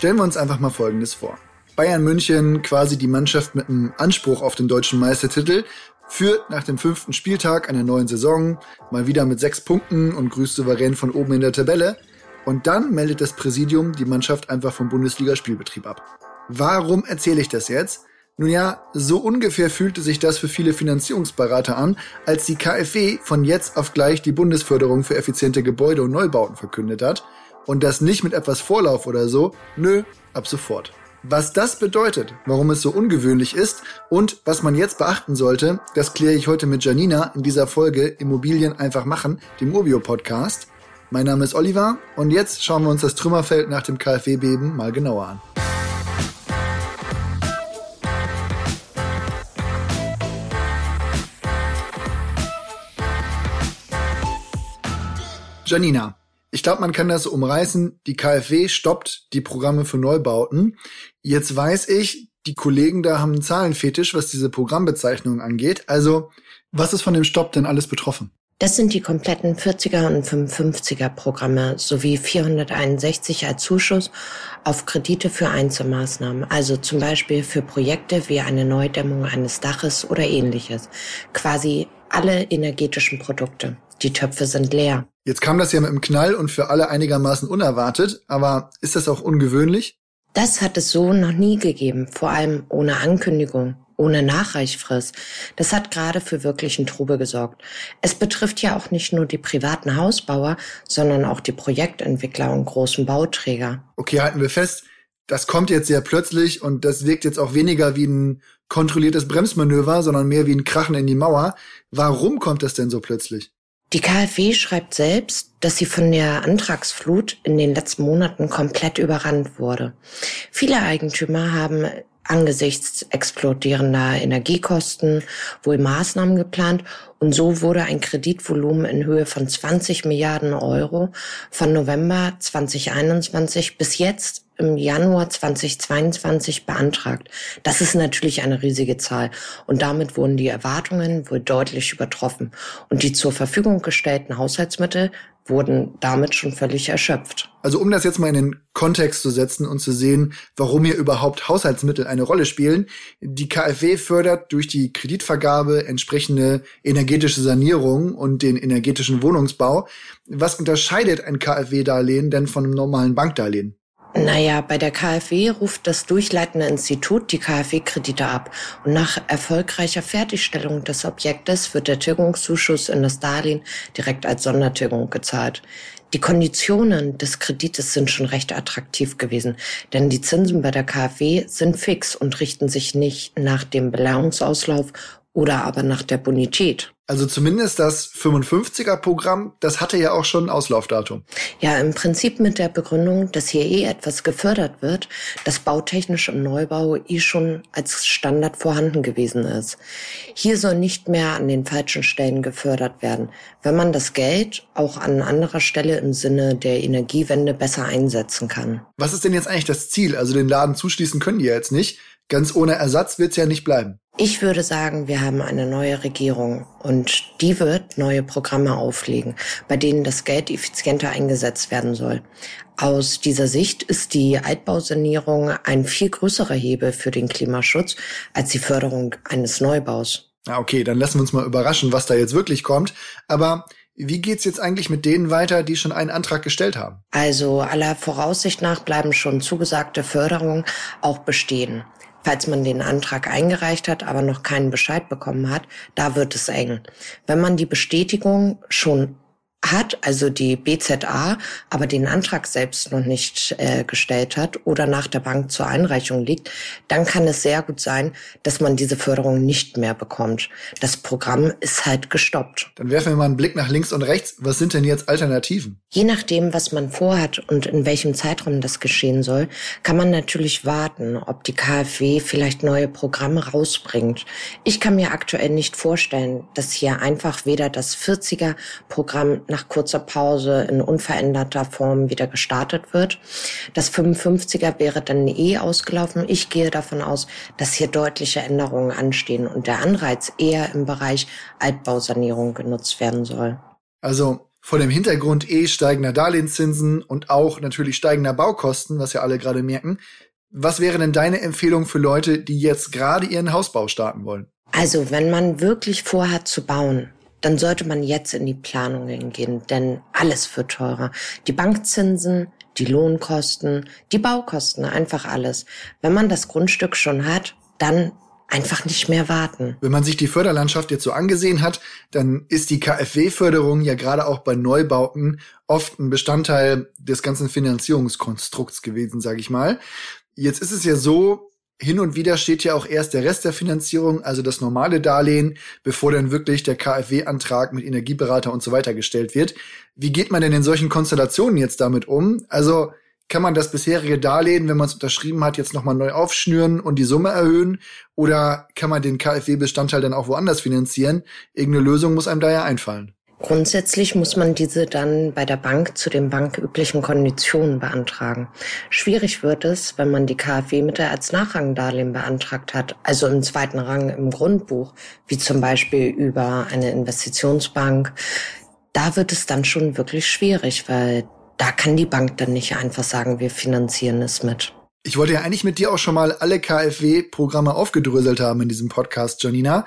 Stellen wir uns einfach mal Folgendes vor. Bayern München, quasi die Mannschaft mit einem Anspruch auf den deutschen Meistertitel, führt nach dem fünften Spieltag einer neuen Saison mal wieder mit sechs Punkten und grüßt souverän von oben in der Tabelle. Und dann meldet das Präsidium die Mannschaft einfach vom Bundesliga-Spielbetrieb ab. Warum erzähle ich das jetzt? Nun ja, so ungefähr fühlte sich das für viele Finanzierungsberater an, als die KfW von jetzt auf gleich die Bundesförderung für effiziente Gebäude und Neubauten verkündet hat. Und das nicht mit etwas Vorlauf oder so, nö, ab sofort. Was das bedeutet, warum es so ungewöhnlich ist und was man jetzt beachten sollte, das kläre ich heute mit Janina in dieser Folge Immobilien einfach machen, dem Urbio-Podcast. Mein Name ist Oliver und jetzt schauen wir uns das Trümmerfeld nach dem KfW-Beben mal genauer an. Janina, ich glaube, man kann das umreißen. Die KfW stoppt die Programme für Neubauten. Jetzt weiß ich, die Kollegen da haben einen Zahlenfetisch, was diese Programmbezeichnungen angeht. Also, was ist von dem Stopp denn alles betroffen? Das sind die kompletten 40er und 55er Programme sowie 461 als Zuschuss auf Kredite für Einzelmaßnahmen, also zum Beispiel für Projekte wie eine Neudämmung eines Daches oder ähnliches. Quasi alle energetischen Produkte. Die Töpfe sind leer. Jetzt kam das ja mit dem Knall und für alle einigermaßen unerwartet, aber ist das auch ungewöhnlich? Das hat es so noch nie gegeben, vor allem ohne Ankündigung, ohne Nachreichfrist. Das hat gerade für wirklichen Trubel gesorgt. Es betrifft ja auch nicht nur die privaten Hausbauer, sondern auch die Projektentwickler und großen Bauträger. Okay, halten wir fest, das kommt jetzt sehr plötzlich und das wirkt jetzt auch weniger wie ein kontrolliertes Bremsmanöver, sondern mehr wie ein Krachen in die Mauer. Warum kommt das denn so plötzlich? Die KfW schreibt selbst, dass sie von der Antragsflut in den letzten Monaten komplett überrannt wurde. Viele Eigentümer haben angesichts explodierender Energiekosten wohl Maßnahmen geplant und so wurde ein Kreditvolumen in Höhe von 20 Milliarden Euro von November 2021 bis jetzt im Januar 2022 beantragt. Das ist natürlich eine riesige Zahl und damit wurden die Erwartungen wohl deutlich übertroffen und die zur Verfügung gestellten Haushaltsmittel wurden damit schon völlig erschöpft. Also um das jetzt mal in den Kontext zu setzen und zu sehen, warum hier überhaupt Haushaltsmittel eine Rolle spielen. Die KfW fördert durch die Kreditvergabe entsprechende energetische Sanierung und den energetischen Wohnungsbau. Was unterscheidet ein KfW-Darlehen denn von einem normalen Bankdarlehen? Naja, bei der KfW ruft das durchleitende Institut die KfW-Kredite ab und nach erfolgreicher Fertigstellung des Objektes wird der Tilgungszuschuss in das Darlehen direkt als Sondertilgung gezahlt. Die Konditionen des Kredites sind schon recht attraktiv gewesen, denn die Zinsen bei der KfW sind fix und richten sich nicht nach dem Beleihungsauslauf oder aber nach der Bonität. Also zumindest das 55er-Programm, das hatte ja auch schon ein Auslaufdatum. Ja, im Prinzip mit der Begründung, dass hier eh etwas gefördert wird, das bautechnisch im Neubau eh schon als Standard vorhanden gewesen ist. Hier soll nicht mehr an den falschen Stellen gefördert werden, wenn man das Geld auch an anderer Stelle im Sinne der Energiewende besser einsetzen kann. Was ist denn jetzt eigentlich das Ziel? Also den Laden zuschließen können die ja jetzt nicht. Ganz ohne Ersatz wird's ja nicht bleiben. Ich würde sagen, wir haben eine neue Regierung und die wird neue Programme auflegen, bei denen das Geld effizienter eingesetzt werden soll. Aus dieser Sicht ist die Altbausanierung ein viel größerer Hebel für den Klimaschutz als die Förderung eines Neubaus. Ja, okay, dann lassen wir uns mal überraschen, was da jetzt wirklich kommt. Aber wie geht's jetzt eigentlich mit denen weiter, die schon einen Antrag gestellt haben? Also aller Voraussicht nach bleiben schon zugesagte Förderungen auch bestehen. Falls man den Antrag eingereicht hat, aber noch keinen Bescheid bekommen hat, da wird es eng. Wenn man die Bestätigung schon hat, also die BZA, aber den Antrag selbst noch nicht äh, gestellt hat oder nach der Bank zur Einreichung liegt, dann kann es sehr gut sein, dass man diese Förderung nicht mehr bekommt. Das Programm ist halt gestoppt. Dann werfen wir mal einen Blick nach links und rechts. Was sind denn jetzt Alternativen? Je nachdem, was man vorhat und in welchem Zeitraum das geschehen soll, kann man natürlich warten, ob die KfW vielleicht neue Programme rausbringt. Ich kann mir aktuell nicht vorstellen, dass hier einfach weder das 40er Programm nach kurzer Pause in unveränderter Form wieder gestartet wird. Das 55er wäre dann eh ausgelaufen. Ich gehe davon aus, dass hier deutliche Änderungen anstehen und der Anreiz eher im Bereich Altbausanierung genutzt werden soll. Also Vor dem Hintergrund eh steigender Darlehenszinsen und auch natürlich steigender Baukosten, was ja alle gerade merken. Was wäre denn deine Empfehlung für Leute, die jetzt gerade ihren Hausbau starten wollen? Also, wenn man wirklich vorhat zu bauen, dann sollte man jetzt in die Planungen gehen, denn alles wird teurer. Die Bankzinsen, die Lohnkosten, die Baukosten, einfach alles. Wenn man das Grundstück schon hat, dann einfach nicht mehr warten. Wenn man sich die Förderlandschaft jetzt so angesehen hat, dann ist die KfW-Förderung ja gerade auch bei Neubauten oft ein Bestandteil des ganzen Finanzierungskonstrukts gewesen, sage ich mal. Jetzt ist es ja so, hin und wieder steht ja auch erst der Rest der Finanzierung, also das normale Darlehen, bevor dann wirklich der KfW-Antrag mit Energieberater und so weiter gestellt wird. Wie geht man denn in solchen Konstellationen jetzt damit um? Also kann man das bisherige Darlehen, wenn man es unterschrieben hat, jetzt nochmal neu aufschnüren und die Summe erhöhen? Oder kann man den KfW-Bestandteil dann auch woanders finanzieren? Irgendeine Lösung muss einem da ja einfallen. Grundsätzlich muss man diese dann bei der Bank zu den banküblichen Konditionen beantragen. Schwierig wird es, wenn man die KfW-Mittel als Nachrangdarlehen beantragt hat, also im zweiten Rang im Grundbuch, wie zum Beispiel über eine Investitionsbank. Da wird es dann schon wirklich schwierig, weil da kann die Bank dann nicht einfach sagen, wir finanzieren es mit. Ich wollte ja eigentlich mit dir auch schon mal alle KfW-Programme aufgedröselt haben in diesem Podcast, Janina.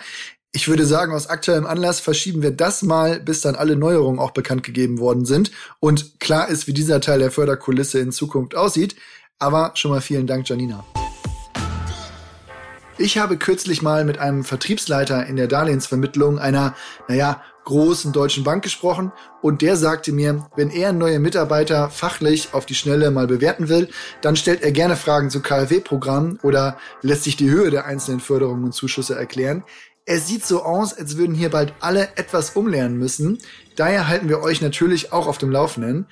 Ich würde sagen, aus aktuellem Anlass verschieben wir das mal, bis dann alle Neuerungen auch bekannt gegeben worden sind und klar ist, wie dieser Teil der Förderkulisse in Zukunft aussieht. Aber schon mal vielen Dank, Janina. Ich habe kürzlich mal mit einem Vertriebsleiter in der Darlehensvermittlung einer, naja, großen deutschen Bank gesprochen und der sagte mir, wenn er neue Mitarbeiter fachlich auf die Schnelle mal bewerten will, dann stellt er gerne Fragen zu KfW-Programmen oder lässt sich die Höhe der einzelnen Förderungen und Zuschüsse erklären. Es sieht so aus, als würden hier bald alle etwas umlernen müssen. Daher halten wir euch natürlich auch auf dem Laufenden.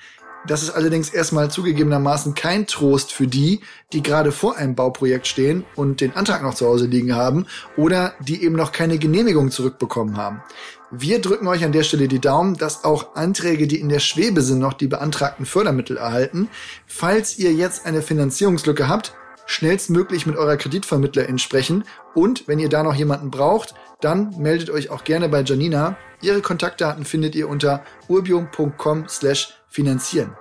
Das ist allerdings erstmal zugegebenermaßen kein Trost für die, die gerade vor einem Bauprojekt stehen und den Antrag noch zu Hause liegen haben oder die eben noch keine Genehmigung zurückbekommen haben. Wir drücken euch an der Stelle die Daumen, dass auch Anträge, die in der Schwebe sind, noch die beantragten Fördermittel erhalten. Falls ihr jetzt eine Finanzierungslücke habt, schnellstmöglich mit eurer Kreditvermittlerin sprechen und wenn ihr da noch jemanden braucht, dann meldet euch auch gerne bei Janina. Ihre Kontaktdaten findet ihr unter urbium.com slash finanzieren.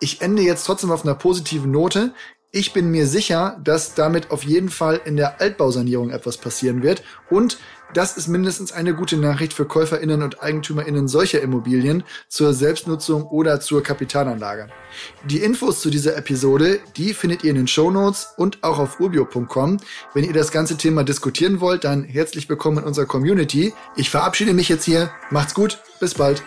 Ich ende jetzt trotzdem auf einer positiven Note. Ich bin mir sicher, dass damit auf jeden Fall in der Altbausanierung etwas passieren wird und das ist mindestens eine gute Nachricht für KäuferInnen und EigentümerInnen solcher Immobilien zur Selbstnutzung oder zur Kapitalanlage. Die Infos zu dieser Episode, die findet ihr in den Show Notes und auch auf urbio.com. Wenn ihr das ganze Thema diskutieren wollt, dann herzlich willkommen in unserer Community. Ich verabschiede mich jetzt hier. Macht's gut. Bis bald.